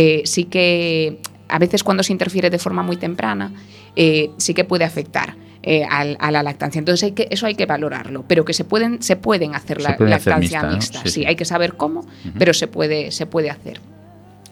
eh, sí que a veces cuando se interfiere de forma muy temprana, eh, sí que puede afectar eh, a la lactancia. Entonces hay que, eso hay que valorarlo, pero que se pueden, se pueden hacer Se la puede hacer lactancia mixta. Sí, Sí, sí. hay que saber cómo, pero se puede, se puede hacer.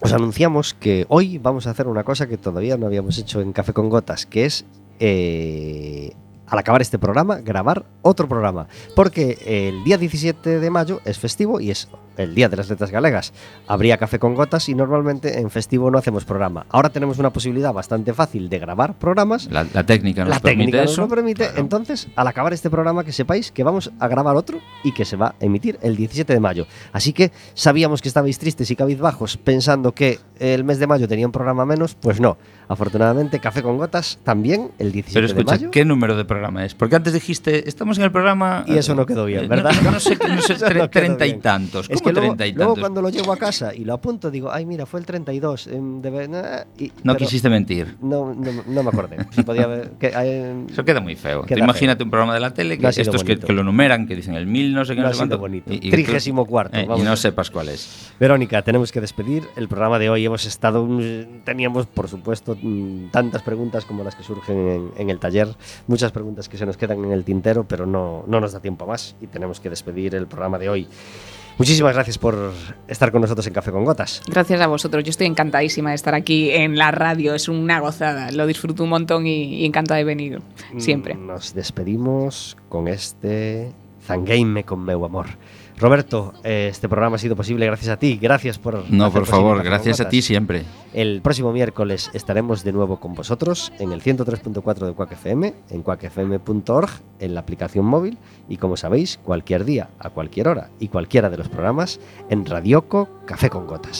Os anunciamos que hoy vamos a hacer una cosa que todavía no habíamos hecho en Café con Gotas, que es, eh, al acabar este programa, grabar otro programa. Porque el día 17 de mayo es festivo y es el Día de las Letras Galegas. Habría Café con Gotas y normalmente en festivo no hacemos programa. Ahora tenemos una posibilidad bastante fácil de grabar programas. La, la técnica nos La permite técnica nos eso. lo permite. Claro. Entonces, al acabar este programa, que sepáis que vamos a grabar otro y que se va a emitir el 17 de mayo. Así que sabíamos que estabais tristes y cabizbajos pensando que el mes de mayo tenía un programa menos. Pues no. Afortunadamente, Café con Gotas también el 17 Pero de escucha, mayo. ¿qué número de programa es? Porque antes dijiste, estamos en el programa... Y eso no quedó bien, eh, ¿verdad? No, no sé, no sé, Eso tre- no quedó treinta y tantos. Es ¿Cómo que luego, treinta y luego tantos? cuando lo llego a casa y lo apunto, digo, ay, mira, fue el 32. em, debe- nah", y- No quisiste mentir. No, no, me acordé. Si podía haber- que, eh, Eso queda muy feo. Queda imagínate un programa de la tele que estos que, que lo numeran, que dicen el mil, no sé qué, No sé bonito. y- y tú- Trigésimo cuarto, eh, y no sepas cuál es. Verónica, tenemos que despedir el programa de hoy. Hemos estado, mm, teníamos, por supuesto, mm, tantas preguntas como las que surgen en, en el taller, muchas preguntas que se nos quedan en el tintero, pero no, no nos da tiempo más y tenemos que despedir el programa de hoy. Muchísimas gracias por estar con nosotros en Café con Gotas. Gracias a vosotros. Yo estoy encantadísima de estar aquí en la radio. Es una gozada. Lo disfruto un montón y, y encantada de venir. Siempre. Nos despedimos con este Zangueime con meu amor. Roberto, eh, este programa ha sido posible gracias a ti. Gracias por. No, por favor, gracias a ti siempre. El próximo miércoles estaremos de nuevo con vosotros en el 103.4 de Quack FM, en quackfm.org, en la aplicación móvil y como sabéis, cualquier día, a cualquier hora y cualquiera de los programas en Radioco Café con Gotas.